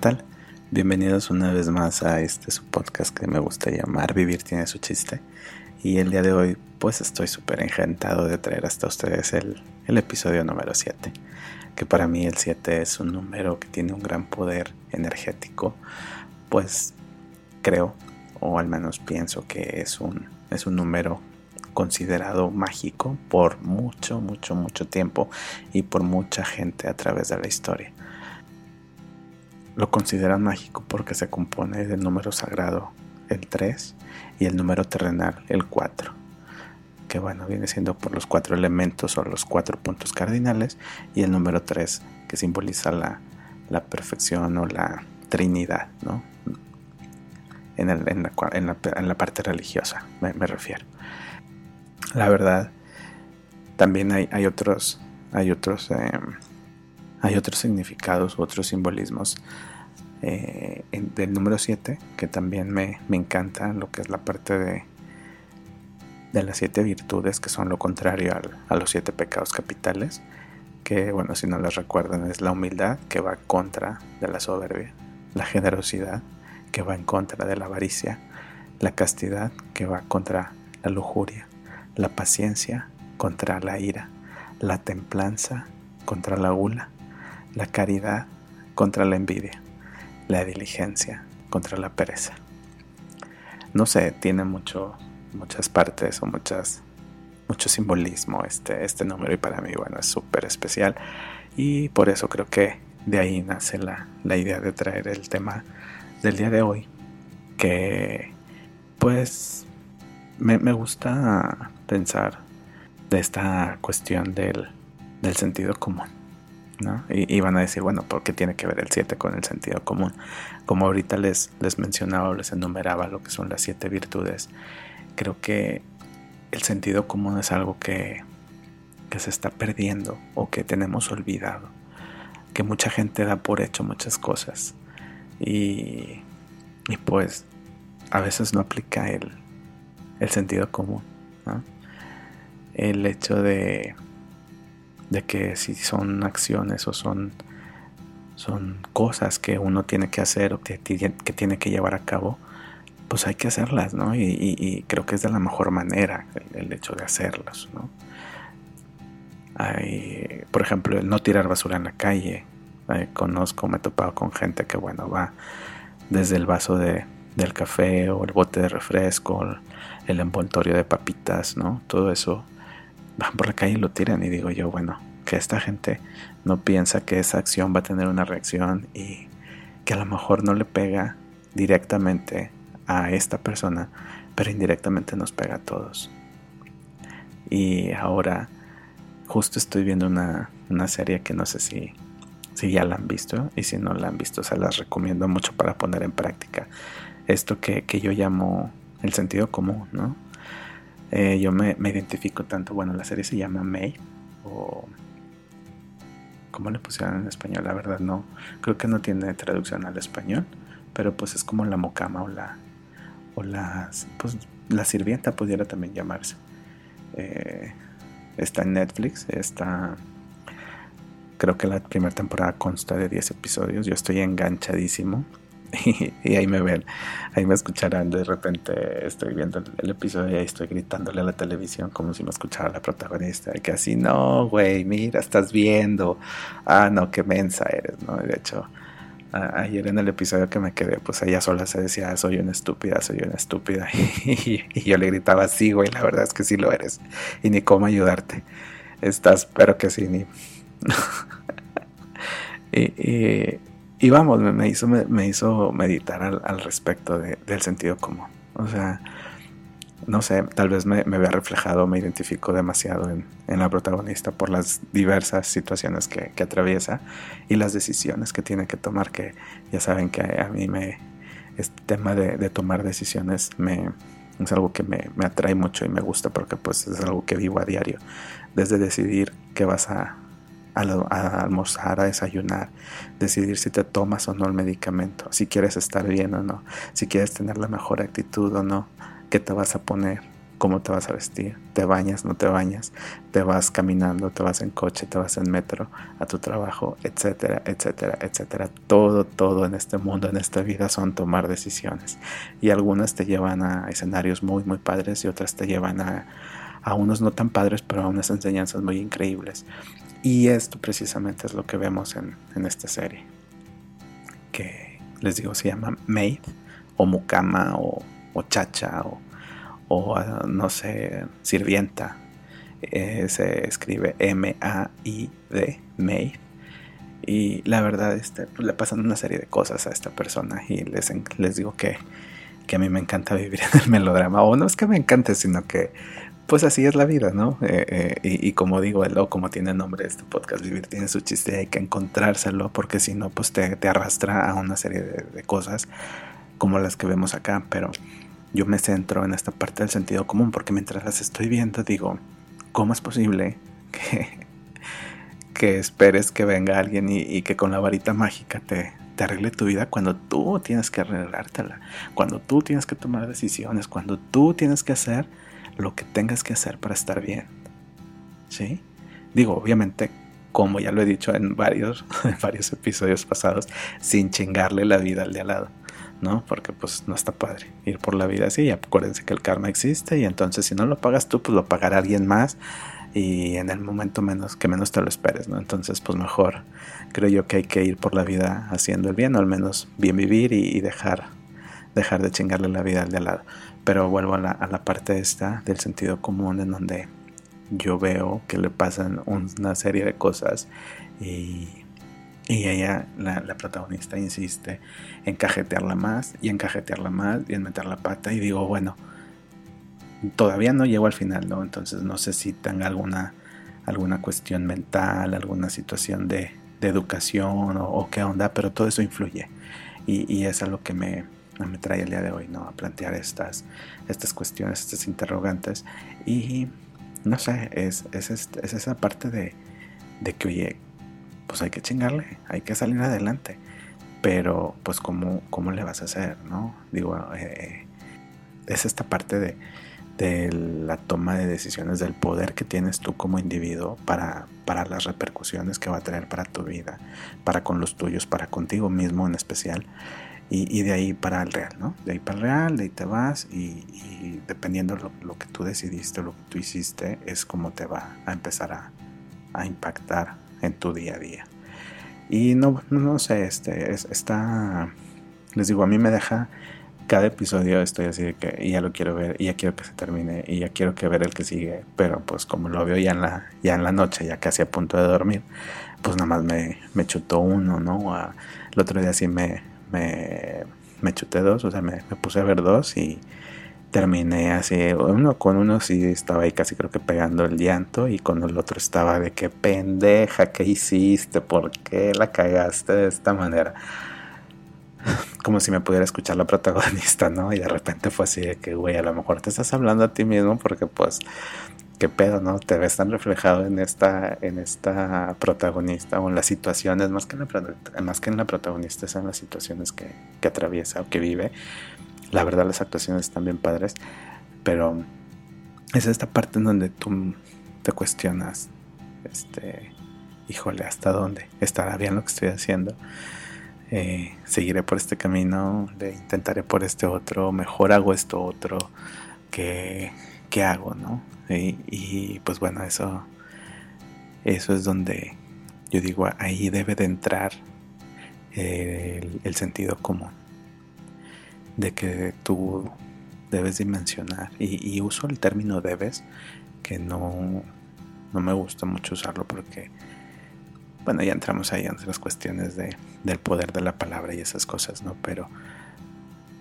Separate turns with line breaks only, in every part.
Hola, ¿qué tal? Bienvenidos una vez más a este su podcast que me gusta llamar Vivir tiene su chiste. Y el día de hoy pues estoy súper encantado de traer hasta ustedes el, el episodio número 7. Que para mí el 7 es un número que tiene un gran poder energético. Pues creo, o al menos pienso que es un, es un número considerado mágico por mucho, mucho, mucho tiempo y por mucha gente a través de la historia lo consideran mágico porque se compone del número sagrado, el 3, y el número terrenal, el 4, que bueno, viene siendo por los cuatro elementos o los cuatro puntos cardinales, y el número 3, que simboliza la, perfección o la trinidad, ¿no? En, en, la, parte religiosa, me, refiero. La verdad, también hay, hay otros, hay otros em, hay otros significados, otros simbolismos eh, del número 7 que también me, me, encanta, lo que es la parte de, de las siete virtudes que son lo contrario a los siete pecados capitales, que bueno, si no las recuerdan es la humildad que va contra de la soberbia, la generosidad que va en contra de la avaricia, la castidad que va contra la lujuria, la paciencia contra la ira, la templanza contra la gula, la caridad contra la envidia, la diligencia contra la pereza. No sé, tiene mucho, muchas partes o muchas, mucho simbolismo este, este número y para mí, bueno, es súper especial y por eso creo que de ahí nace la, la idea de traer el tema del día de hoy, que pues me, me gusta pensar de esta cuestión del, del sentido común. Y, van a decir, bueno, ¿por qué tiene que ver el 7 con el sentido común? Como ahorita les, les mencionaba o les enumeraba lo que son las siete virtudes, creo que el sentido común es algo que, que se está perdiendo o que tenemos olvidado, que mucha gente da por hecho muchas cosas y, y pues a veces no aplica el, el sentido común. El hecho de de que si son acciones o son, son cosas que uno tiene que hacer o que, tiene que llevar a cabo, pues hay que hacerlas, ¿no? Y, creo que es de la mejor manera el, hecho de hacerlas, ¿no? Hay, por ejemplo, el no tirar basura en la calle. conozco, me he topado con gente que, bueno, va desde el vaso de, del café o el bote de refresco, el envoltorio de papitas, ¿no? Todo eso van por la calle y lo tiran y digo yo, bueno, que esta gente no piensa que esa acción va a tener una reacción y que a lo mejor no le pega directamente a esta persona, pero indirectamente nos pega a todos. Y ahora justo estoy viendo una, serie que no sé si, si ya la han visto y si no la han visto se las recomiendo mucho para poner en práctica esto que, que yo llamo el sentido común, ¿no? Eh, yo me, identifico tanto, bueno, la serie se llama May, o... ¿Cómo le pusieron en español? La verdad no, creo que no tiene traducción al español, pero pues es como la mocama o la... o la, pues, la sirvienta pudiera también llamarse. Eh, está en Netflix, está... Creo que la primera temporada consta de 10 episodios, yo estoy enganchadísimo y, ahí me ven, ahí me escucharán. De repente estoy viendo el, episodio y ahí estoy gritándole a la televisión como si me escuchara la protagonista. Y que así, no, güey, mira, estás viendo. Ah, no, qué mensa eres, ¿no? De hecho, ayer en el episodio que me quedé, pues ella sola se decía, soy una estúpida, soy una estúpida. Y, yo le gritaba, sí, güey, la verdad es que sí lo eres. Y ni cómo ayudarte. Estás, pero que sí, ni. y y vamos, me, hizo, me, hizo meditar al, respecto del sentido común. O sea, no sé, tal vez me, me vea reflejado, me identifico demasiado en, la protagonista por las diversas situaciones que, atraviesa y las decisiones que tiene que tomar, que ya saben que a mí me, este tema de, tomar decisiones me, es algo que me, me, atrae mucho y me gusta porque pues es algo que vivo a diario. Desde decidir qué vas a, a, almorzar, a desayunar, decidir si te tomas o no el medicamento, si quieres estar bien o no, si quieres tener la mejor actitud o no, qué te vas a poner, cómo te vas a vestir, te bañas, no te bañas, te vas caminando, te vas en coche, te vas en metro a tu trabajo, etcétera, etcétera, etcétera. Todo, todo en este mundo, en esta vida son tomar decisiones. Y algunas te llevan a escenarios muy, muy padres y otras te llevan a, a unos no tan padres, pero a unas enseñanzas muy increíbles. Y esto precisamente es lo que vemos en, en esta serie. Que les digo, se llama Maid o Mukama o, o Chacha o o ah, no sé, sirvienta. Eh, se escribe M-A-I-D, Maid. Y la verdad, este, pues, le pasan una serie de cosas a esta persona y les, les digo que, que a mí me encanta vivir en el melodrama. O no es que me encante, sino que pues así es la vida, ¿no? Eh, eh, y, como digo, o como tiene nombre este podcast, vivir tiene su chiste, hay que encontrárselo porque si no, pues te, arrastra a una serie de, cosas como las que vemos acá, pero yo me centro en esta parte del sentido común porque mientras las estoy viendo digo, ¿cómo es posible que, que esperes que venga alguien y, que con la varita mágica te, te arregle tu vida cuando tú tienes que arreglártela, cuando tú tienes que tomar decisiones, cuando tú tienes que hacer lo que tengas que hacer para estar bien? ¿Sí? Digo, obviamente, como ya lo he dicho en varios, en varios episodios pasados, sin chingarle la vida al de al lado. ¿no? Porque pues no está padre ir por la vida así. Y acuérdense que el karma existe y entonces si no lo pagas tú, pues lo pagará alguien más y en el momento menos que menos te lo esperes, ¿no? Entonces pues mejor creo yo que hay que ir por la vida haciendo el bien, o al menos bien vivir y, dejar, dejar de chingarle la vida al de al lado. Pero vuelvo a la, a la parte esta del sentido común en donde yo veo que le pasan una serie de cosas y y ella, la, protagonista, insiste en cajetearla más y en cajetearla más y en meter la pata. Y digo, bueno, todavía no llego al final, ¿no? Entonces no sé si tenga alguna, alguna cuestión mental, alguna situación de, educación o, qué onda, pero todo eso influye. Y, y es a lo que me, me trae el día de hoy, ¿no? A plantear estas, estas cuestiones, estas interrogantes. Y no sé, es, es, es esa parte de, de que, oye, pues hay que chingarle, hay que salir adelante. Pero, pues, ¿cómo, cómo le vas a hacer? ¿No? Digo, eh, es esta parte de, de, la toma de decisiones, del poder que tienes tú como individuo para, para las repercusiones que va a tener para tu vida, para con los tuyos, para contigo mismo en especial. Y, de ahí para el real, ¿no? De ahí para el real, de ahí te vas y, dependiendo lo, lo, que tú decidiste, lo que tú hiciste, es como te va a empezar a, a impactar en tu día a día. Y no, no, sé, este, está, les digo, a mí me deja, cada episodio estoy así de que ya lo quiero ver, y ya quiero que se termine, y ya quiero que ver el que sigue, pero pues como lo veo ya en la, ya en la noche, ya casi a punto de dormir, pues nada más me, me chutó uno, ¿no? el otro día sí me, me, me chuté dos, o sea, me, puse a ver dos y terminé así, uno con uno sí estaba ahí casi creo que pegando el llanto y con el otro estaba de que pendeja, ¿qué hiciste? ¿Por qué la cagaste de esta manera? Como si me pudiera escuchar la protagonista, ¿no? Y de repente fue así de que, güey, a lo mejor te estás hablando a ti mismo porque pues, qué pedo, ¿no? Te ves tan reflejado en esta, en esta protagonista o en las situaciones, más que en la, más que en la protagonista, son las situaciones que, que atraviesa o que vive la verdad las actuaciones están bien padres, pero es esta parte en donde tú te cuestionas, este, híjole, ¿hasta dónde? ¿Estará bien lo que estoy haciendo? Eh, seguiré por este camino, le intentaré por este otro, mejor hago esto otro, ¿qué, qué hago? ¿no? Y, pues bueno, eso, eso es donde yo digo, ahí debe de entrar el sentido común de que tú debes dimensionar. Y, uso el término debes, que no, no me gusta mucho usarlo porque, bueno, ya entramos ahí en las cuestiones de, del poder de la palabra y esas cosas, ¿no? Pero,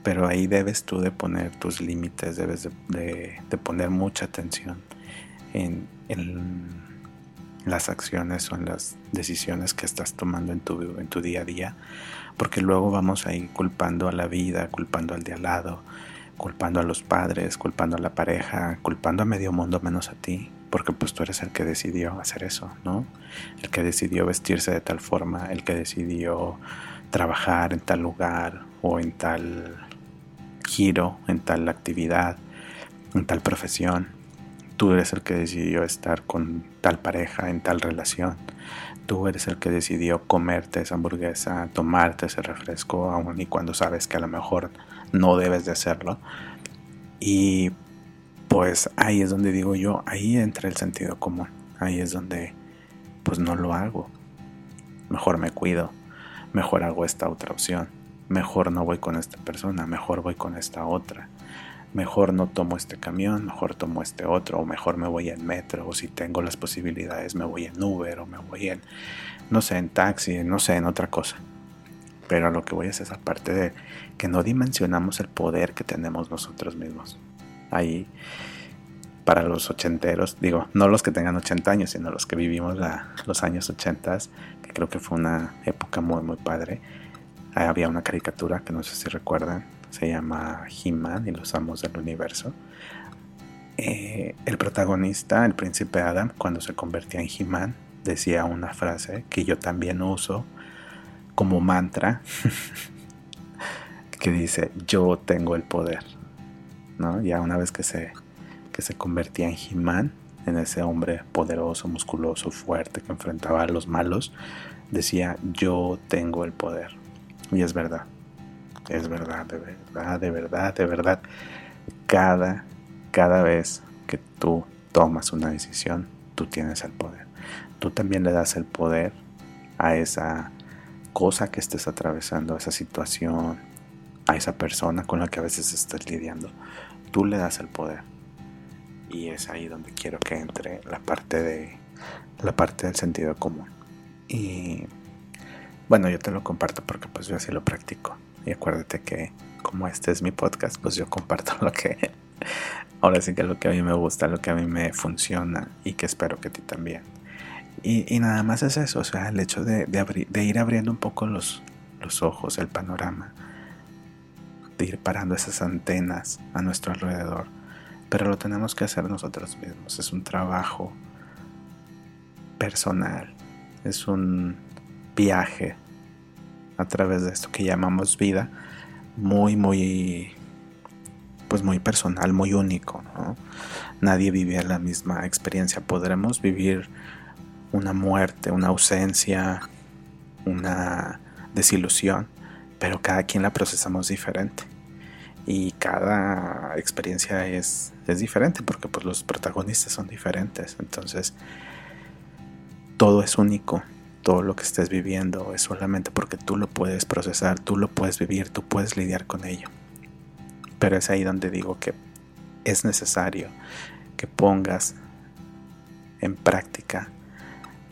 pero ahí debes tú de poner tus límites, debes de, de, poner mucha atención en, en, las acciones o en las decisiones que estás tomando en tu, en tu día a día porque luego vamos ahí culpando a la vida, culpando al de al lado, culpando a los padres, culpando a la pareja, culpando a medio mundo menos a ti, porque pues tú eres el que decidió hacer eso, ¿no? El que decidió vestirse de tal forma, el que decidió trabajar en tal lugar o en tal giro, en tal actividad. en tal profesión, tú eres el que decidió estar con tal pareja, en tal relación, tú eres el que decidió comerte esa hamburguesa, tomarte ese refresco, aun y cuando sabes que a lo mejor no debes de hacerlo. Y pues ahí es donde digo yo, ahí entra el sentido común, ahí es donde pues no lo hago. Mejor me cuido, mejor hago esta otra opción, mejor no voy con esta persona, mejor voy con esta otra. Mejor no tomo este camión, mejor tomo este otro, o mejor me voy en metro, o si tengo las posibilidades me voy en Uber, o me voy en, no sé, en taxi, no sé, en otra cosa. Pero lo que voy es esa parte de que no dimensionamos el poder que tenemos nosotros mismos. Ahí, para los ochenteros, digo, no los que tengan 80 años, sino los que vivimos los años 80, que creo que fue una época muy, muy padre. Había una caricatura que no sé si recuerdan, se llama He-Man y los Amos del Universo. Eh, el protagonista, el príncipe Adam, cuando se convertía en He-Man, decía una frase que yo también uso como mantra que dice yo tengo el poder ¿no? ya una vez que se que se convertía en He-Man en ese hombre poderoso musculoso fuerte que enfrentaba a los malos decía yo tengo el poder y es verdad es verdad de verdad de verdad de verdad cada cada vez que tú tomas una decisión tú tienes el poder tú también le das el poder a esa cosa que estés atravesando, a esa situación, a esa persona con la que a veces estás lidiando, tú le das el poder. Y es ahí donde quiero que entre la parte de la parte del sentido común. Y bueno, yo te lo comparto porque pues yo así lo practico. Y acuérdate que como este es mi podcast, pues yo comparto lo que ahora sí que lo que a mí me gusta, lo que a mí me funciona y que espero que a ti también. Y, nada más es eso, o sea, el hecho de, ir abriendo un poco los ojos, el panorama, de ir parando esas antenas a nuestro alrededor. Pero lo tenemos que hacer nosotros mismos, es un trabajo personal, es un viaje a través de esto que llamamos vida, muy, muy, pues muy personal, muy único. Nadie vive la misma experiencia. Podremos vivir una muerte, una ausencia, una desilusión, pero cada quien la procesamos diferente. Y cada experiencia es, es diferente porque pues, los protagonistas son diferentes. Entonces, todo es único. Todo lo que estés viviendo es solamente porque tú lo puedes procesar, tú lo puedes vivir, tú puedes lidiar con ello. Pero es ahí donde digo que es necesario que pongas en práctica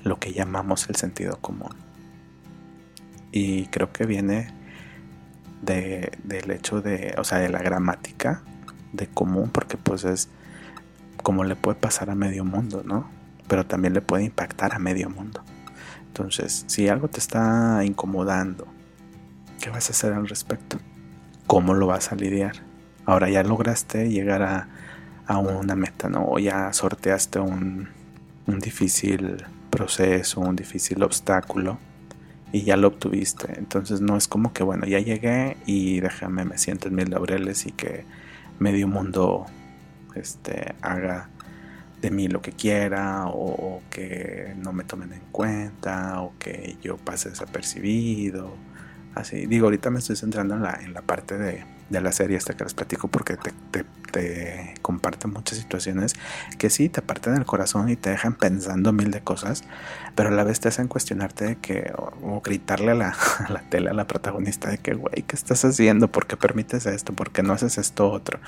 lo que llamamos el sentido común. Y creo que viene de, del hecho de, o sea, de la gramática de común, porque pues es como le puede pasar a medio mundo, ¿no? Pero también le puede impactar a medio mundo. Entonces, si algo te está incomodando, ¿qué vas a hacer al respecto? ¿Cómo lo vas a lidiar? Ahora ya lograste llegar a, una meta, ¿no? O ya sorteaste un, un difícil proceso, un difícil obstáculo y ya lo obtuviste. Entonces no es como que, bueno, ya llegué y déjame, me siento en mis laureles y que medio mundo este, haga de mí lo que quiera o, que no me tomen en cuenta o que yo pase desapercibido. Así, digo, ahorita me estoy centrando en la, en la parte de, de la serie esta que les platico porque te, te, te, comparten muchas situaciones que sí te apartan el corazón y te dejan pensando mil de cosas, pero a la vez te hacen cuestionarte de que, o, gritarle a la, a la, tele, a la protagonista de que, güey, ¿qué estás haciendo? ¿Por qué permites esto? ¿Por qué no haces esto otro?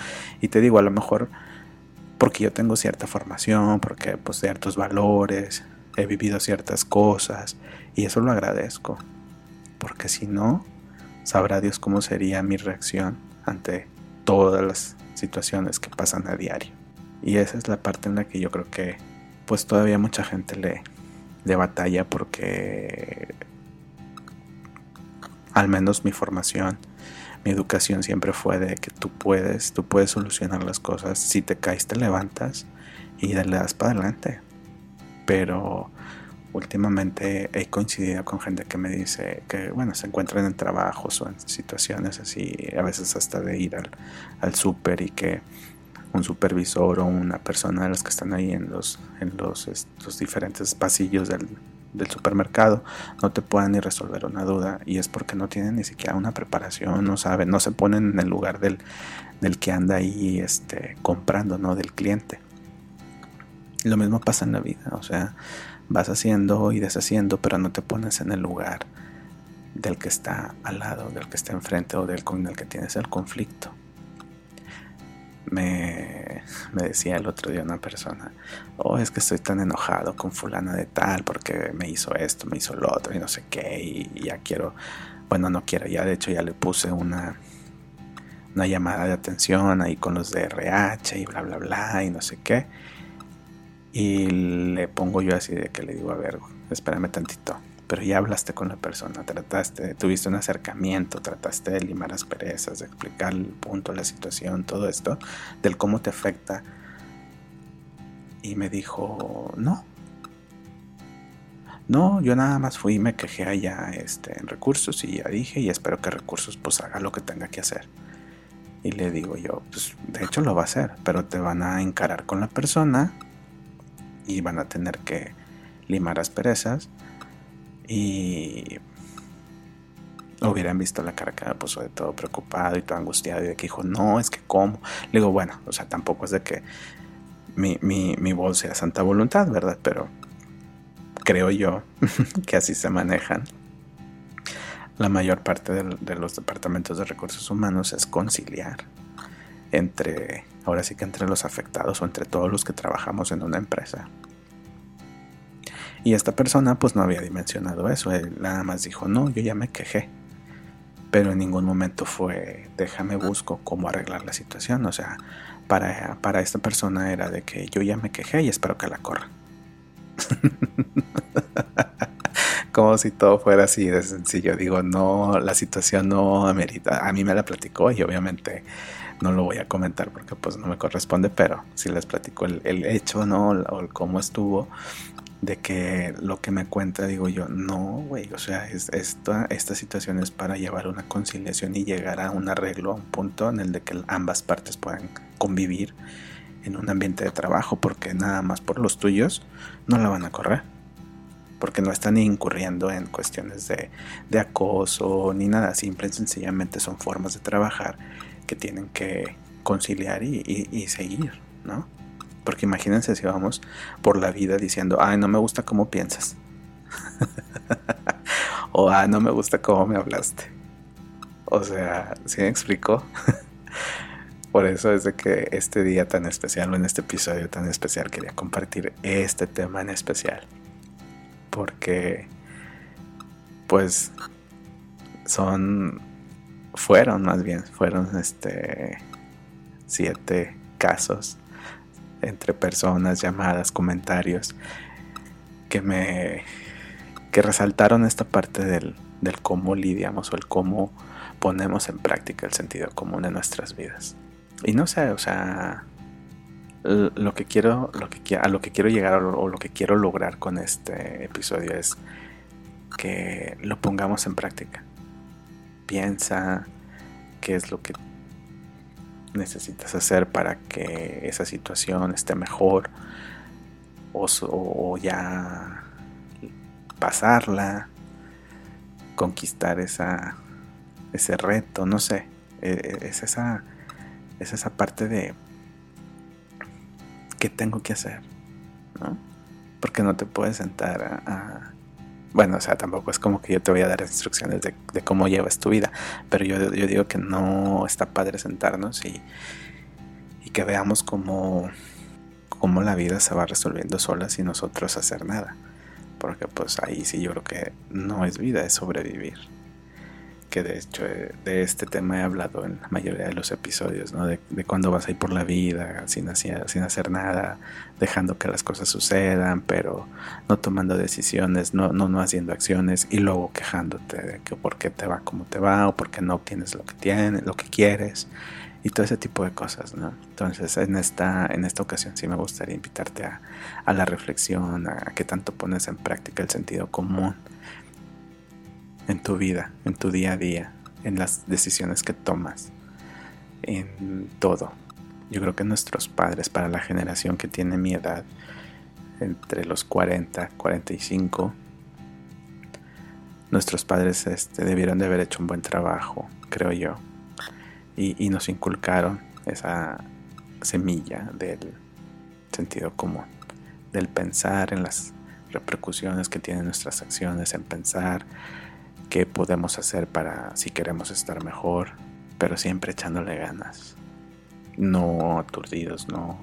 Y te digo, a lo mejor porque yo tengo cierta formación, porque pues ciertos valores, he vivido ciertas cosas y eso lo agradezco, porque si no, sabrá Dios cómo sería mi reacción ante todas las situaciones que pasan a diario. Y esa es la parte en la que yo creo que pues todavía mucha gente le, de batalla porque al menos mi formación, mi educación siempre fue de que tú puedes, tú puedes solucionar las cosas. Si te caes, te levantas y le das para adelante. Pero últimamente he coincidido con gente que me dice que, bueno, se encuentran en trabajos o en situaciones así, a veces hasta de ir al, al súper y que un supervisor o una persona de las que están ahí en los, en los estos diferentes pasillos del, del supermercado no te puedan ni resolver una duda y es porque no tienen ni siquiera una preparación, no saben, no se ponen en el lugar del, del que anda ahí este, comprando, ¿no? Del cliente. Lo mismo pasa en la vida, o sea, vas haciendo y deshaciendo, pero no te pones en el lugar del que está al lado, del que está enfrente o del con el que tienes el conflicto. Me, me, decía el otro día una persona, oh, es que estoy tan enojado con fulana de tal porque me hizo esto, me hizo lo otro y no sé qué, y ya quiero, bueno, no quiero, ya de hecho ya le puse una, una llamada de atención ahí con los de RH y bla, bla, bla, y no sé qué. Y le pongo yo así de que le digo, a ver, espérame tantito. Pero ya hablaste con la persona, trataste, tuviste un acercamiento, trataste de limar asperezas, de explicar el punto, la situación, todo esto, del cómo te afecta. Y me dijo, no. No, yo nada más fui y me quejé allá este, en recursos y ya dije y espero que recursos pues haga lo que tenga que hacer. Y le digo yo, pues de hecho lo va a hacer, pero te van a encarar con la persona y van a tener que limar asperezas y hubieran visto la cara que puso de todo preocupado y todo angustiado y de que dijo, no, es que cómo. Le digo, bueno, o sea, tampoco es de que mi, mi, mi voz sea santa voluntad, ¿verdad? Pero creo yo que así se manejan. La mayor parte de los departamentos de recursos humanos es conciliar entre, ahora sí que entre los afectados o entre todos los que trabajamos en una empresa. Y esta persona pues no había dimensionado eso, él nada más dijo, no, yo ya me quejé. Pero en ningún momento fue, déjame busco cómo arreglar la situación. O sea, para, para esta persona era de que yo ya me quejé y espero que la corra. Como si todo fuera así de sencillo. Digo, no, la situación no amerita. A mí me la platicó y obviamente no lo voy a comentar porque pues no me corresponde, pero si les platico el, el hecho, ¿no? O el cómo estuvo, de que lo que me cuenta, digo yo, no, güey, o sea, es, esta, esta situación es para llevar una conciliación y llegar a un arreglo, a un punto en el de que ambas partes puedan convivir en un ambiente de trabajo, porque nada más por los tuyos no la van a correr, porque no están incurriendo en cuestiones de, de acoso ni nada, simple y sencillamente son formas de trabajar que tienen que conciliar y, y seguir, ¿no? Porque imagínense si vamos por la vida diciendo, ay, no me gusta cómo piensas. o, ay, no me gusta cómo me hablaste. O sea, ¿sí me explico? por eso es de que este día tan especial o en este episodio tan especial quería compartir este tema en especial. Porque, pues, son, fueron más bien, fueron este, siete casos entre personas, llamadas, comentarios, que me que resaltaron esta parte del, del cómo lidiamos o el cómo ponemos en práctica el sentido común en nuestras vidas. Y no sé, o sea, lo que quiero, lo que, a lo que quiero llegar o lo que quiero lograr con este episodio es que lo pongamos en práctica. Piensa qué es lo que necesitas hacer para que esa situación esté mejor o, ya pasarla, conquistar esa, ese reto, no sé, e, e, es esa, es esa parte de qué tengo que hacer, ¿no? Porque no te puedes sentar a bueno, o sea, tampoco es como que yo te voy a dar instrucciones de, cómo llevas tu vida, pero yo, yo, digo que no está padre sentarnos y, y que veamos cómo, cómo la vida se va resolviendo sola sin nosotros hacer nada. Porque pues ahí sí yo creo que no es vida, es sobrevivir que de hecho eh, de este tema he hablado en la mayoría de los episodios, ¿no? De, cuando vas a ir por la vida sin, sin hacer nada, dejando que las cosas sucedan, pero no tomando decisiones, no, no, no haciendo acciones y luego quejándote de que por qué te va como te va o por qué no obtienes lo que tienes, lo que quieres y todo ese tipo de cosas, ¿no? Entonces en esta, en esta ocasión sí me gustaría invitarte a, a la reflexión, a que tanto pones en práctica el sentido común en tu vida, en tu día a día, en las decisiones que tomas, en todo. yo creo que nuestros padres, para la generación que tiene mi edad, entre los 40, 45, nuestros padres este, debieron de haber hecho un buen trabajo, creo yo, y, y nos inculcaron esa semilla del sentido común, del pensar en las repercusiones que tienen nuestras acciones, en pensar qué podemos hacer para si queremos estar mejor, pero siempre echándole ganas, no aturdidos, no,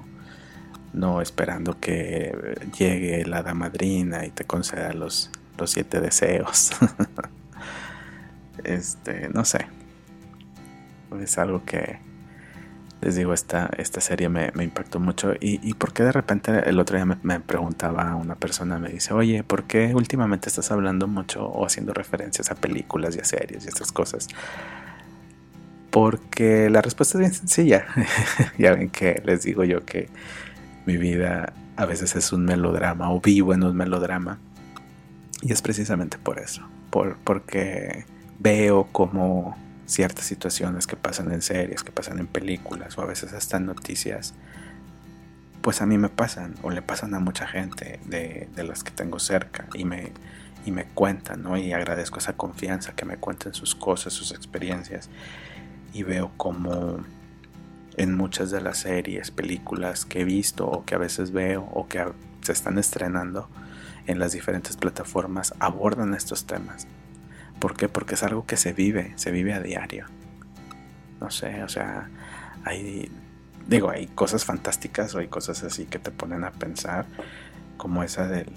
no esperando que llegue la damadrina y te conceda los, los siete deseos. este, no sé. Es algo que, les digo, esta, esta serie me, impactó mucho. Y, y porque de repente el otro día me, preguntaba una persona, me dice, oye, ¿por qué últimamente estás hablando mucho o haciendo referencias a películas y a series y estas cosas? Porque la respuesta es bien sencilla. ya ven que les digo yo que mi vida a veces es un melodrama o vivo en un melodrama. Y es precisamente por eso. Por, porque veo como ciertas situaciones que pasan en series, que pasan en películas o a veces hasta en noticias, pues a mí me pasan o le pasan a mucha gente de, las que tengo cerca y me, y me cuentan, ¿no? Y agradezco esa confianza que me cuenten sus cosas, sus experiencias y veo como en muchas de las series, películas que he visto o que a veces veo o que se están estrenando en las diferentes plataformas abordan estos temas ¿Por qué? Porque es algo que se vive, se vive a diario. No sé, o sea, hay, digo, hay cosas fantásticas o hay cosas así que te ponen a pensar, como esa del,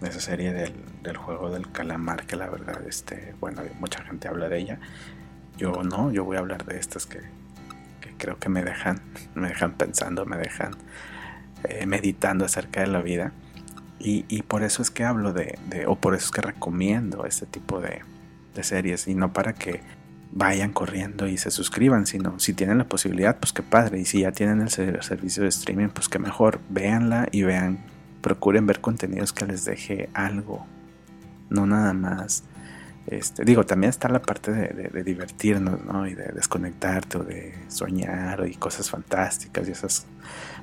de esa serie del, juego del calamar, que la verdad, este, bueno, mucha gente habla de ella. Yo no, yo voy a hablar de estas que, creo que me dejan, me dejan pensando, me dejan eh, meditando acerca de la vida. Y, y, por eso es que hablo de, de, o por eso es que recomiendo este tipo de, de series y no para que vayan corriendo y se suscriban, sino si tienen la posibilidad, pues qué padre, y si ya tienen el servicio de streaming, pues qué mejor, véanla y vean, procuren ver contenidos que les deje algo, no nada más. Este, digo, también está la parte de, divertirnos, ¿no? Y de desconectarte o de soñar y cosas fantásticas y esas,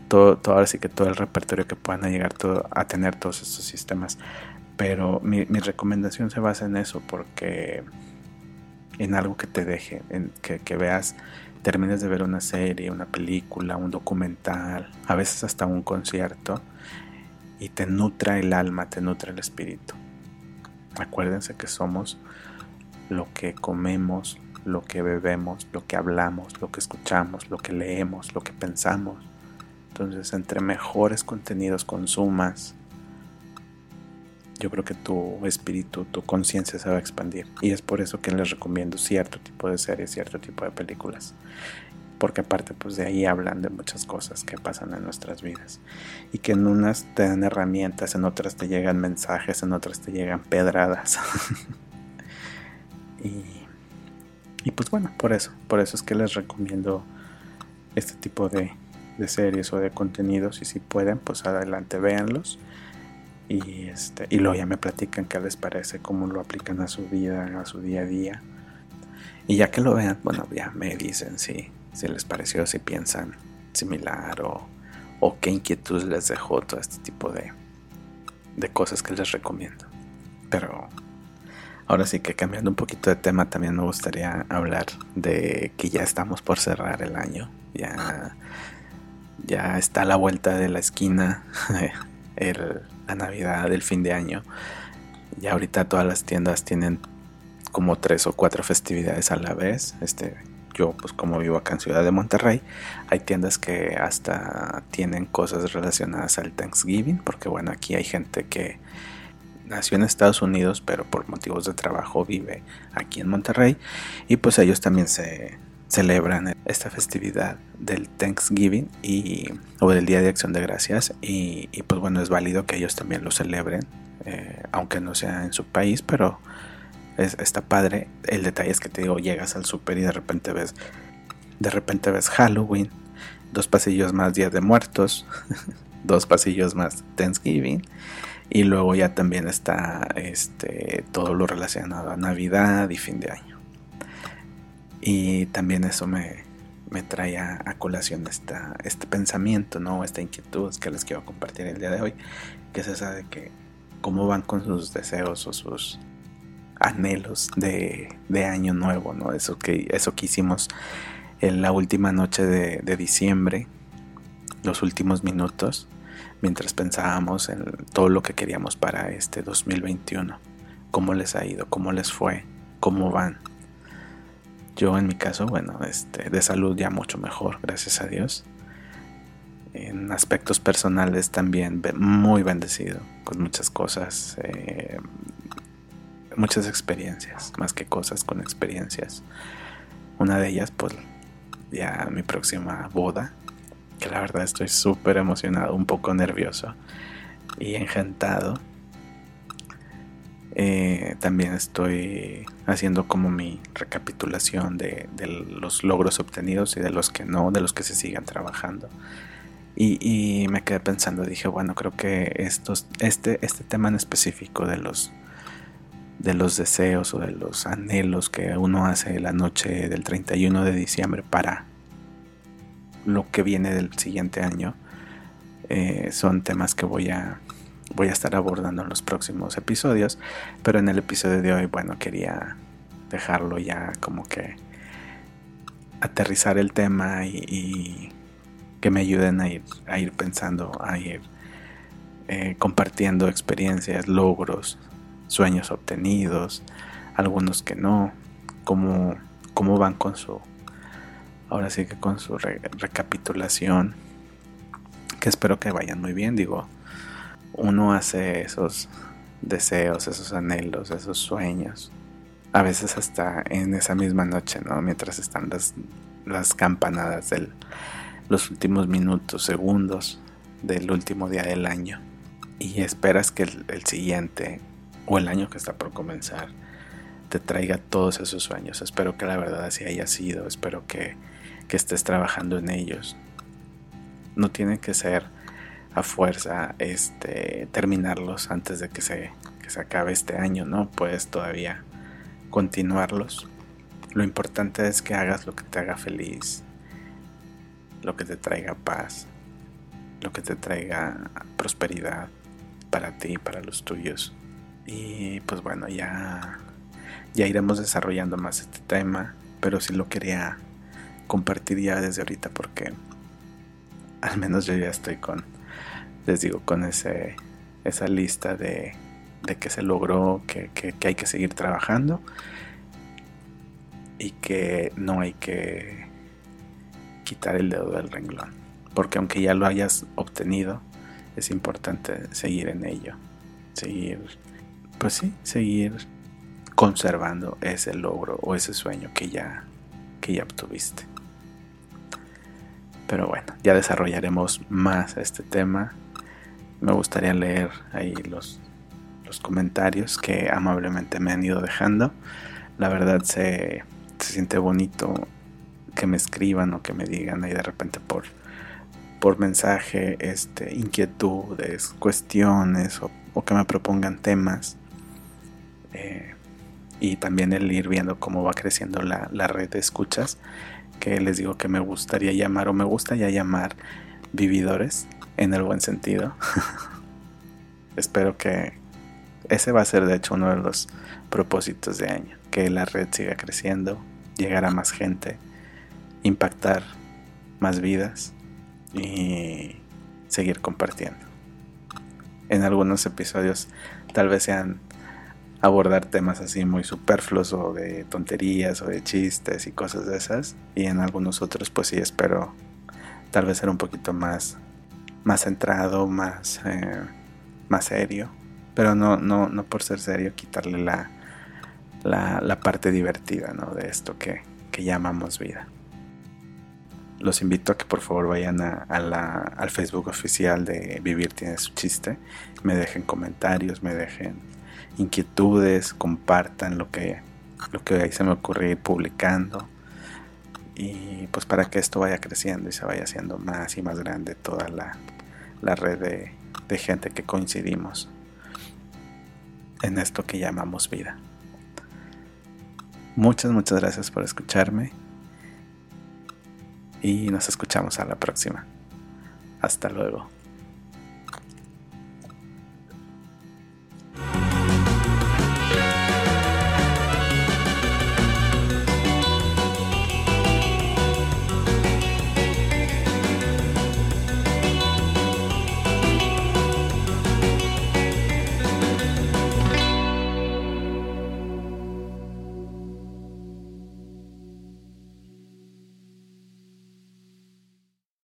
todo, todo ahora sí que todo el repertorio que puedan llegar a tener todos estos sistemas. Pero mi, recomendación se basa en eso, porque en algo que te deje, en que, veas, termines de ver una serie, una película, un documental, a veces hasta un concierto, y te nutra el alma, te nutra el espíritu. Acuérdense que somos lo que comemos, lo que bebemos, lo que hablamos, lo que escuchamos, lo que leemos, lo que pensamos. Entonces, entre mejores contenidos consumas, yo creo que tu espíritu, tu conciencia se va a expandir. Y es por eso que les recomiendo cierto tipo de series, cierto tipo de películas. Porque aparte pues de ahí hablan de muchas cosas que pasan en nuestras vidas. Y que en unas te dan herramientas, en otras te llegan mensajes, en otras te llegan pedradas. y, y pues bueno, por eso, por eso es que les recomiendo este tipo de, de series o de contenidos. Y si pueden, pues adelante, véanlos y, este, y luego ya me platican qué les parece, cómo lo aplican a su vida, a su día a día. Y ya que lo vean, bueno, ya me dicen si, si les pareció, si piensan similar o, o qué inquietud les dejó todo este tipo de, de cosas que les recomiendo. Pero ahora sí que cambiando un poquito de tema, también me gustaría hablar de que ya estamos por cerrar el año. Ya, ya está a la vuelta de la esquina el, Navidad, el fin de año. Y ahorita todas las tiendas tienen como tres o cuatro festividades a la vez. Este, yo pues como vivo acá en Ciudad de Monterrey, hay tiendas que hasta tienen cosas relacionadas al Thanksgiving, porque bueno, aquí hay gente que nació en Estados Unidos, pero por motivos de trabajo vive aquí en Monterrey y pues ellos también se celebran esta festividad del Thanksgiving y, o del Día de Acción de Gracias y, pues bueno, es válido que ellos también lo celebren, eh, aunque no sea en su país, pero es, está padre. El detalle es que te digo, llegas al super y de repente ves, de repente ves Halloween, dos pasillos más Día de Muertos, dos pasillos más Thanksgiving y luego ya también está este todo lo relacionado a Navidad y fin de año. Y también eso me, me trae a, colación esta, este pensamiento, ¿no? Esta inquietud que les quiero compartir el día de hoy, que es esa de que cómo van con sus deseos o sus anhelos de, año nuevo, ¿no? Eso que, eso que hicimos en la última noche de, de diciembre, los últimos minutos, mientras pensábamos en todo lo que queríamos para este 2021. ¿Cómo les ha ido? ¿Cómo les fue? ¿Cómo van? Yo en mi caso, bueno, este, de salud ya mucho mejor, gracias a Dios. En aspectos personales también muy bendecido, con muchas cosas, eh, muchas experiencias, más que cosas con experiencias. Una de ellas, pues, ya mi próxima boda, que la verdad estoy súper emocionado, un poco nervioso y encantado. Eh, también estoy haciendo como mi recapitulación de, los logros obtenidos y de los que no, de los que se sigan trabajando. Y, me quedé pensando, dije, bueno, creo que estos, este, este tema en específico de los, de los deseos o de los anhelos que uno hace la noche del 31 de diciembre para lo que viene del siguiente año eh, son temas que voy a voy a estar abordando en los próximos episodios pero en el episodio de hoy bueno quería dejarlo ya como que aterrizar el tema y, que me ayuden a ir, a ir pensando a ir eh, compartiendo experiencias logros sueños obtenidos algunos que no cómo, cómo van con su ahora sí que con su recapitulación, que espero que vayan muy bien, digo, uno hace esos deseos, esos anhelos, esos sueños, a veces hasta en esa misma noche, ¿no? Mientras están las, las campanadas de los últimos minutos, segundos del último día del año. Y esperas que el siguiente o el año que está por comenzar te traiga todos esos sueños. Espero que la verdad así haya sido. Espero que que estés trabajando en ellos. No tiene que ser a fuerza este, terminarlos antes de que se, que se acabe este año, ¿no? Puedes todavía continuarlos. Lo importante es que hagas lo que te haga feliz, lo que te traiga paz, lo que te traiga prosperidad para ti para los tuyos. Y pues bueno, ya, ya iremos desarrollando más este tema, pero si lo quería compartir ya desde ahorita porque al menos yo ya estoy con, les digo, con ese, esa lista de, de que se logró, que, hay que seguir trabajando y que no hay que quitar el dedo del renglón. Porque aunque ya lo hayas obtenido, es importante seguir en ello. Seguir, pues sí, seguir conservando ese logro o ese sueño que ya, que ya obtuviste. Pero bueno, ya desarrollaremos más este tema. Me gustaría leer ahí los, los comentarios que amablemente me han ido dejando. La verdad se, se siente bonito que me escriban o que me digan ahí de repente por, por mensaje este, inquietudes, cuestiones o, que me propongan temas. Eh, y también el ir viendo cómo va creciendo la, la red de escuchas que les digo que me gustaría llamar o me gusta ya llamar vividores en el buen sentido. Espero que ese va a ser de hecho uno de los propósitos de año, que la red siga creciendo, llegar a más gente, impactar más vidas y seguir compartiendo. En algunos episodios tal vez sean abordar temas así muy superfluos o de tonterías o de chistes y cosas de esas. Y en algunos otros pues sí espero tal vez ser un poquito más, más centrado, más, eh, más serio. Pero no, no, no por ser serio quitarle la, la, parte divertida ¿no? de esto que, que llamamos vida. Los invito a que por favor vayan a, la, al Facebook oficial de Vivir tiene su chiste. Me dejen comentarios, me dejen inquietudes, compartan lo que, lo que ahí se me ocurre ir publicando. Y pues para que esto vaya creciendo y se vaya haciendo más y más grande toda la, la red de, de gente que coincidimos en esto que llamamos vida. Muchas, muchas gracias por escucharme. y nos escuchamos a la próxima. Hasta luego.